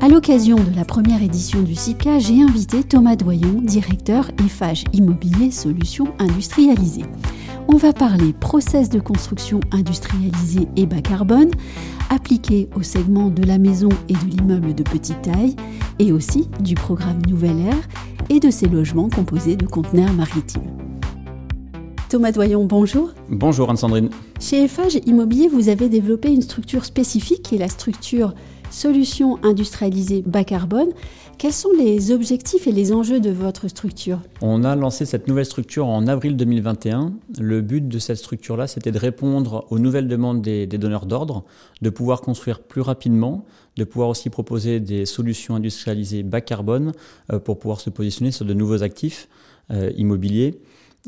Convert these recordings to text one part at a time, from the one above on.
À l'occasion de la première édition du SICA, j'ai invité Thomas Doyon, directeur EFAGE Immobilier Solutions Industrialisées. On va parler process de construction industrialisé et bas carbone, appliqué au segment de la maison et de l'immeuble de petite taille, et aussi du programme Nouvelle Air et de ses logements composés de conteneurs maritimes. Thomas Doyon, bonjour. Bonjour Anne-Sandrine. Chez Eiffage Immobilier, vous avez développé une structure spécifique qui est la structure Solutions industrialisées bas carbone. Quels sont les objectifs et les enjeux de votre structure? On a lancé cette nouvelle structure en avril 2021. Le but de cette structure-là, c'était de répondre aux nouvelles demandes des, donneurs d'ordre, de pouvoir construire plus rapidement, de pouvoir aussi proposer des solutions industrialisées bas carbone euh, pour pouvoir se positionner sur de nouveaux actifs euh, immobiliers.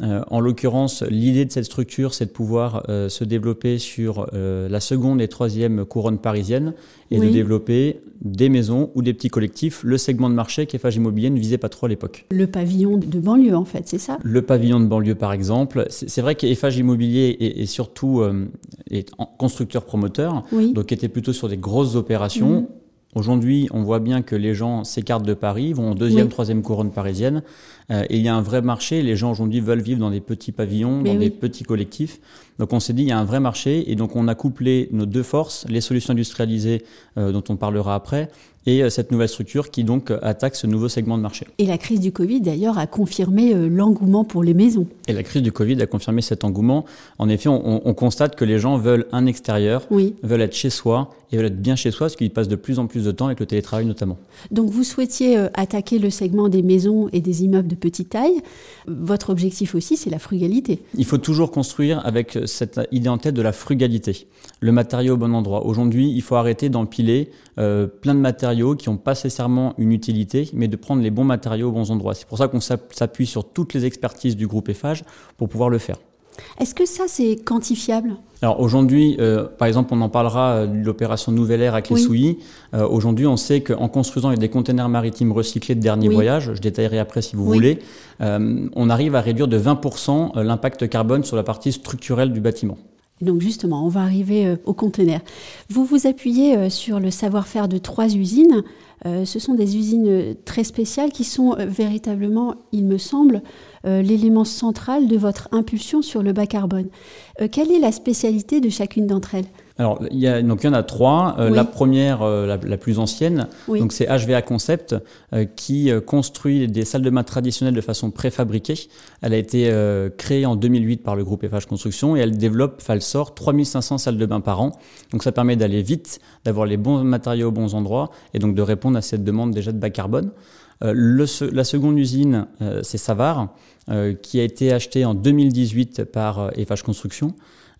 Euh, en l'occurrence, l'idée de cette structure, c'est de pouvoir euh, se développer sur euh, la seconde et troisième couronne parisienne et de développer des maisons ou des petits collectifs, le segment de marché qu'Eiffage Immobilier ne visait pas trop à l'époque. Le pavillon de banlieue, en fait, c'est ça? Le pavillon de banlieue, par exemple. C'est vrai qu'Eiffage Immobilier est, surtout est constructeur-promoteur, donc était plutôt sur des grosses opérations. Mhm. Aujourd'hui, on voit bien que les gens s'écartent de Paris, vont en deuxième, troisième couronne parisienne. Euh, et il y a un vrai marché. Les gens aujourd'hui veulent vivre dans des petits pavillons, dans des petits collectifs. Donc on s'est dit, il y a un vrai marché. Et donc on a couplé nos deux forces, les solutions industrialisées euh, dont on parlera après, et euh, cette nouvelle structure qui donc attaque ce nouveau segment de marché. Et la crise du Covid d'ailleurs a confirmé euh, l'engouement pour les maisons. Et la crise du Covid a confirmé cet engouement. En effet, on, on constate que les gens veulent un extérieur, oui. veulent être chez soi et veulent être bien chez soi, parce qu'ils passent de plus en plus de temps avec le télétravail notamment. Donc vous souhaitiez euh, attaquer le segment des maisons et des immeubles de petite taille. Votre objectif aussi, c'est la frugalité. Il faut toujours construire avec cette idée en tête de la frugalité. Le matériau au bon endroit. Aujourd'hui, il faut arrêter d'empiler euh, plein de matériaux qui n'ont pas nécessairement une utilité, mais de prendre les bons matériaux aux bons endroits. C'est pour ça qu'on s'appuie sur toutes les expertises du groupe EFAGE pour pouvoir le faire. Est-ce que ça, c'est quantifiable? Alors aujourd'hui, euh, par exemple, on en parlera euh, de l'opération Nouvelle Air avec les Souilly. aujourd'hui, on sait qu'en construisant des containers maritimes recyclés de dernier voyage, je détaillerai après si vous voulez, on arrive à réduire de 20% l'impact carbone sur la partie structurelle du bâtiment. Donc justement, on va arriver euh, au conteneur. Vous vous appuyez euh, sur le savoir-faire de trois usines. Euh, ce sont des usines très spéciales qui sont véritablement, il me semble, l'élément central de votre impulsion sur le bas carbone. Quelle est la spécialité de chacune d'entre elles? Alors, il y, a, donc, il y en a trois. Euh, la première, euh, la, plus ancienne, donc c'est HVA Concept, euh, qui construit des salles de bain traditionnelles de façon préfabriquée. Elle a été créée en 2008 par le groupe FH Construction et elle développe, elle sort 3500 salles de bain par an. Donc, ça permet d'aller vite, d'avoir les bons matériaux aux bons endroits et donc de répondre à cette demande déjà de bas carbone. Le, la seconde usine, c'est Savard, qui a été achetée en 2018 par FH Construction.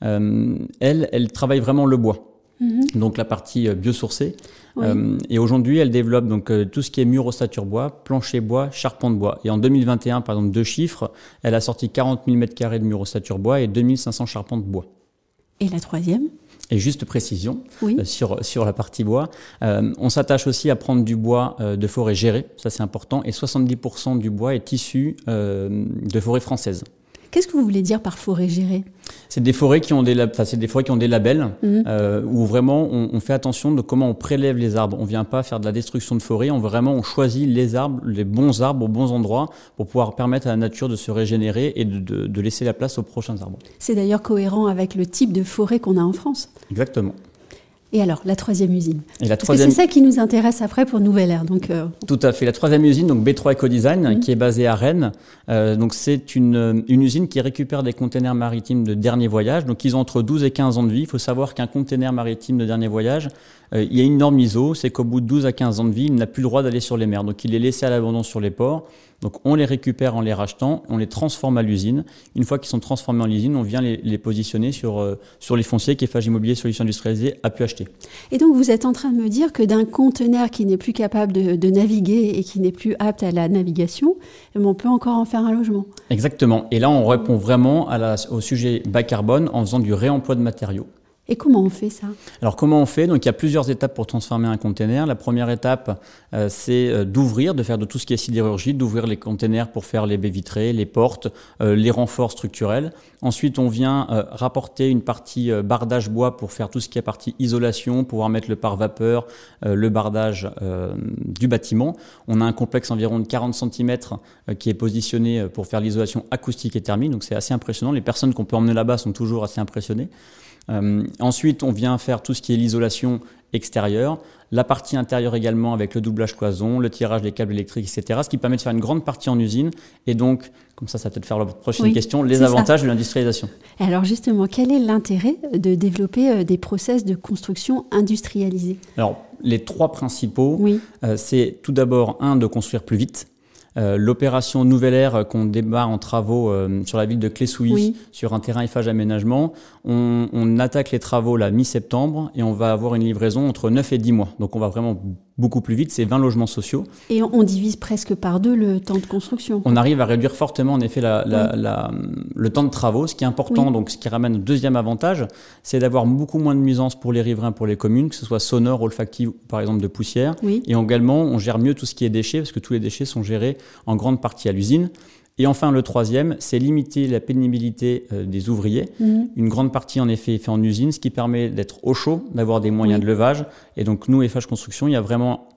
Euh, elle, elle travaille vraiment le bois. Mhm. Donc la partie euh, biosourcée. Euh, et aujourd'hui, elle développe donc tout ce qui est mur ossature bois, plancher bois, charpente bois. Et en 2021, par exemple, deux chiffres, elle a sorti 40 000 m2 de mur ossature bois et 2500 charpentes bois. Et la troisième? Et juste précision sur, sur la partie bois, on s'attache aussi à prendre du bois de forêt gérée, ça c'est important, et 70% du bois est issu de forêt française. Qu'est-ce que vous voulez dire par forêt gérée? C'est des forêts qui ont des, c'est des forêts qui ont des labels mhm. euh, où vraiment on, fait attention de comment on prélève les arbres. On vient pas faire de la destruction de forêt. On vraiment on choisit les arbres, les bons arbres aux bons endroits pour pouvoir permettre à la nature de se régénérer et de, de laisser la place aux prochains arbres. C'est d'ailleurs cohérent avec le type de forêt qu'on a en France. Exactement. Et alors, la troisième usine et la troisième... c'est ça qui nous intéresse après pour Nouvelle Air. Donc, euh, Tout à fait. La troisième usine, donc B3 Ecodesign, Design, qui est basée à Rennes. Euh, donc, c'est une, une, usine qui récupère des containers maritimes de dernier voyage. Donc, ils ont entre 12 et 15 ans de vie. Il faut savoir qu'un container maritime de dernier voyage, il y a une norme ISO, c'est qu'au bout de 12 à 15 ans de vie, il n'a plus le droit d'aller sur les mers. Donc il est laissé à l'abandon sur les ports. Donc on les récupère en les rachetant, on les transforme à l'usine. Une fois qu'ils sont transformés en usine, on vient les, positionner sur, euh, sur les fonciers qu'Eiffage Immobilier Solutions Industrialisées a pu acheter. Et donc vous êtes en train de me dire que d'un conteneur qui n'est plus capable de, naviguer et qui n'est plus apte à la navigation, eh ben, on peut encore en faire un logement. Exactement. Et là, on répond vraiment à la, au sujet bas carbone en faisant du réemploi de matériaux. Et comment on fait ça Alors comment on fait? Donc il y a plusieurs étapes pour transformer un container. La première étape, euh, c'est euh, d'ouvrir, de faire de tout ce qui est sidérurgie, d'ouvrir les containers pour faire les baies vitrées, les portes, euh, les renforts structurels. Ensuite, on vient rapporter une partie bardage bois pour faire tout ce qui est partie isolation, pouvoir mettre le pare-vapeur, le bardage du bâtiment. On a un complexe environ de 40 cm qui est positionné pour faire l'isolation acoustique et thermique. Donc c'est assez impressionnant. Les personnes qu'on peut emmener là-bas sont toujours assez impressionnées. Ensuite, on vient faire tout ce qui est l'isolation extérieure, la partie intérieure également avec le doublage cloison, le tirage des câbles électriques, etc. Ce qui permet de faire une grande partie en usine et donc, comme ça, ça va peut-être faire la prochaine question, les avantages de l'industrialisation. Alors justement, quel est l'intérêt de développer euh, des process de construction industrialisés? Alors, les trois principaux, euh, c'est tout d'abord, un, de construire plus vite. Euh, l'opération Nouvelle Air euh, qu'on démarre en travaux euh, sur la ville de Clé-Souilly, sur un terrain Eiffage Aménagement, on, on attaque les travaux la mi-septembre et on va avoir une livraison entre 9 et 10 mois. Donc on va vraiment beaucoup plus vite, c'est 20 logements sociaux. Et on divise presque par deux le temps de construction. On arrive à réduire fortement en effet la, la, le temps de travaux, ce qui est important, donc ce qui ramène au deuxième avantage, c'est d'avoir beaucoup moins de nuisances pour les riverains, pour les communes, que ce soit sonore, olfactif ou par exemple de poussière. Et également, on gère mieux tout ce qui est déchets, parce que tous les déchets sont gérés en grande partie à l'usine. Et enfin, le troisième, c'est limiter la pénibilité euh, des ouvriers. Mhm. Une grande partie, en effet, est faite en usine, ce qui permet d'être au chaud, d'avoir des moyens de levage. Et donc, nous, FH Construction, il y a vraiment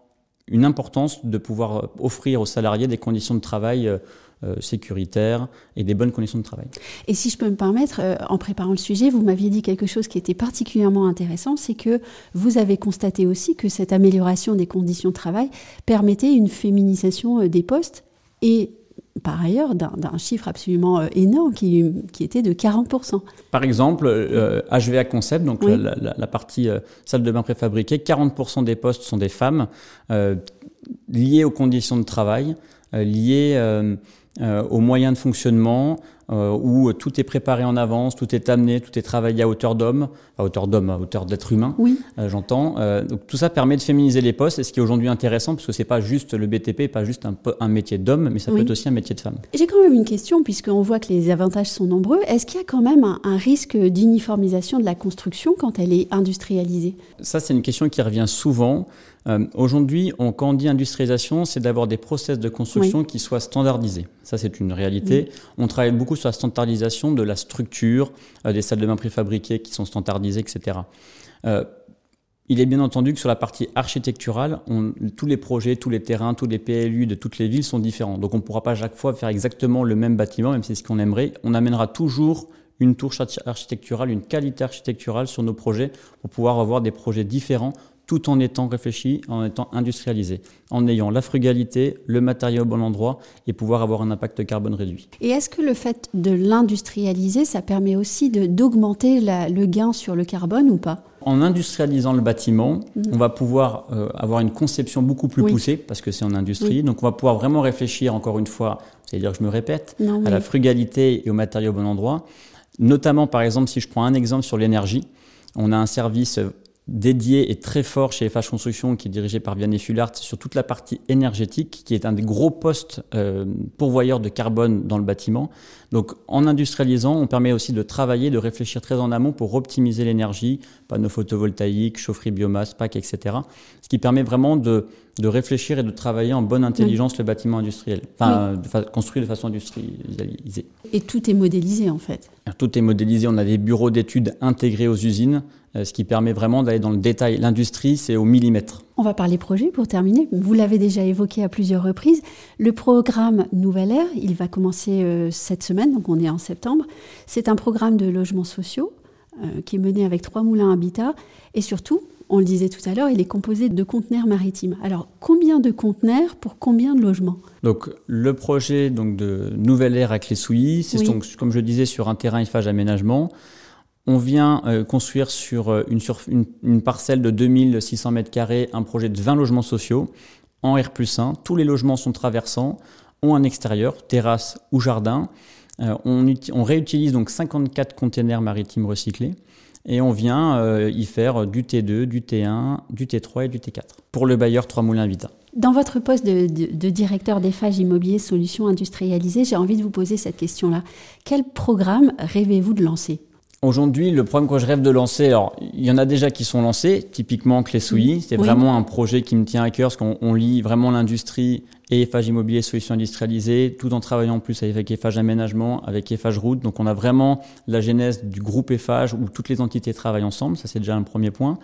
une importance de pouvoir euh, offrir aux salariés des conditions de travail euh, sécuritaires et des bonnes conditions de travail. Et si je peux me permettre, en préparant le sujet, vous m'aviez dit quelque chose qui était particulièrement intéressant, c'est que vous avez constaté aussi que cette amélioration des conditions de travail permettait une féminisation des postes et par ailleurs d'un chiffre absolument euh, énorme qui, qui, était de 40%. Par exemple, HVA euh, Concept, donc la, partie euh, salle de bain préfabriquée, 40% des postes sont des femmes liées aux conditions de travail, liées aux moyens de fonctionnement, où tout est préparé en avance, tout est amené, tout est travaillé à hauteur d'homme, à hauteur d'homme, à hauteur d'être humain, oui. Euh, j'entends. Euh, donc tout ça permet de féminiser les postes, et ce qui est aujourd'hui intéressant, parce que c'est pas juste le BTP, pas juste un, un métier d'homme, mais ça peut être aussi un métier de femme. J'ai quand même une question, puisqu'on voit que les avantages sont nombreux. Est-ce qu'il y a quand même un, un risque d'uniformisation de la construction quand elle est industrialisée? Ça, c'est une question qui revient souvent. Euh, Aujourd'hui, quand on dit industrialisation, c'est d'avoir des process de construction qui soient standardisés. Ça, c'est une réalité. On travaille beaucoup sur la standardisation de la structure, euh, des salles de bain préfabriquées qui sont standardisées, etc. Euh, il est bien entendu que sur la partie architecturale, tous les projets, tous les terrains, tous les PLU de toutes les villes sont différents. Donc on ne pourra pas chaque fois faire exactement le même bâtiment, même si c'est ce qu'on aimerait. On amènera toujours une touche architecturale, une qualité architecturale sur nos projets pour pouvoir avoir des projets différents tout en étant réfléchi, en étant industrialisé, en ayant la frugalité, le matériau au bon endroit et pouvoir avoir un impact carbone réduit. Et est-ce que le fait de l'industrialiser, ça permet aussi d'augmenter le gain sur le carbone ou pas? En industrialisant le bâtiment, mhm. on va pouvoir euh, avoir une conception beaucoup plus poussée parce que c'est en industrie. Donc on va pouvoir vraiment réfléchir encore une fois, c'est-à-dire que je me répète, à la frugalité et au matériau au bon endroit. Notamment par exemple si je prends un exemple sur l'énergie, on a un service dédié et très fort chez FH Construction, qui est dirigé par Vianney Fulart, sur toute la partie énergétique, qui est un des gros postes euh, pourvoyeurs de carbone dans le bâtiment. Donc, en industrialisant, on permet aussi de travailler, de réfléchir très en amont pour optimiser l'énergie, panneaux photovoltaïques, chaufferie biomasse, PAC, etc. Ce qui permet vraiment de, de réfléchir et de travailler en bonne intelligence le bâtiment industriel, enfin, construit de façon industrialisée. Et tout est modélisé, en fait. Tout est modélisé. On a des bureaux d'études intégrés aux usines ce qui permet vraiment d'aller dans le détail. L'industrie, c'est au millimètre. On va parler projet pour terminer. Vous l'avez déjà évoqué à plusieurs reprises. Le programme Nouvelle Air, il va commencer euh, cette semaine, donc on est en septembre. C'est un programme de logements sociaux euh, qui est mené avec trois moulins habitat et surtout, on le disait tout à l'heure, il est composé de conteneurs maritimes. Alors, combien de conteneurs pour combien de logements? Donc, le projet donc, de Nouvelle Air à Clé-Souilly, c'est donc, comme je disais, sur un terrain Eiffage aménagement. On vient construire sur, une, une, parcelle de 2600 m2 un projet de 20 logements sociaux en R 1. Tous les logements sont traversants, ont un extérieur, terrasse ou jardin. on, on, réutilise donc 54 containers maritimes recyclés et on vient euh, y faire du T2, du T1, du T3 et du T4 pour le bailleur 3 Moulins Vita. Dans votre poste de, directeur d'EFAGE Immobilier Solutions Industrialisées, j'ai envie de vous poser cette question-là. Quel programme rêvez-vous de lancer? Aujourd'hui, le programme que je rêve de lancer, alors il y en a déjà qui sont lancés, typiquement Clé Souilly. C'est vraiment un projet qui me tient à cœur parce qu'on lit vraiment l'industrie et Eiffage Immobilier Solutions Industrialisées, tout en travaillant en plus avec Eiffage Aménagement, avec Eiffage Route. Donc on a vraiment la genèse du groupe Eiffage où toutes les entités travaillent ensemble. Ça c'est déjà un premier point.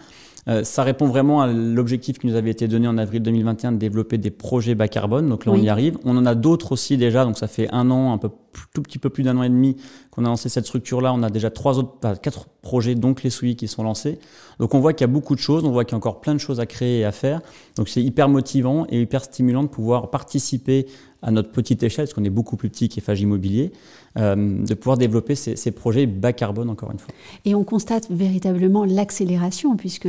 Euh, ça répond vraiment à l'objectif qui nous avait été donné en avril 2021 de développer des projets bas carbone. Donc là, on y arrive. On en a d'autres aussi déjà. Donc ça fait un an, un peu tout petit peu plus d'un an et demi qu'on a lancé cette structure-là. On a déjà trois autres, quatre projets, donc les souilles qui sont lancés. Donc on voit qu'il y a beaucoup de choses. On voit qu'il y a encore plein de choses à créer et à faire. Donc c'est hyper motivant et hyper stimulant de pouvoir participer à notre petite échelle, parce qu'on est beaucoup plus petit qu'Effage Immobilier, euh, de pouvoir développer ces, projets bas carbone encore une fois. Et on constate véritablement l'accélération, puisque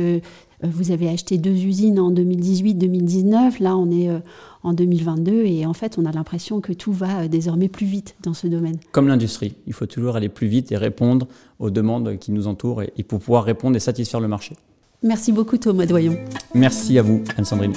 vous avez acheté deux usines en 2018-2019, là on est euh, en 2022, et en fait on a l'impression que tout va désormais plus vite dans ce domaine. Comme l'industrie, il faut toujours aller plus vite et répondre aux demandes qui nous entourent, et, et pour pouvoir répondre et satisfaire le marché. Merci beaucoup Thomas Doyon. Merci à vous Anne-Sandrine.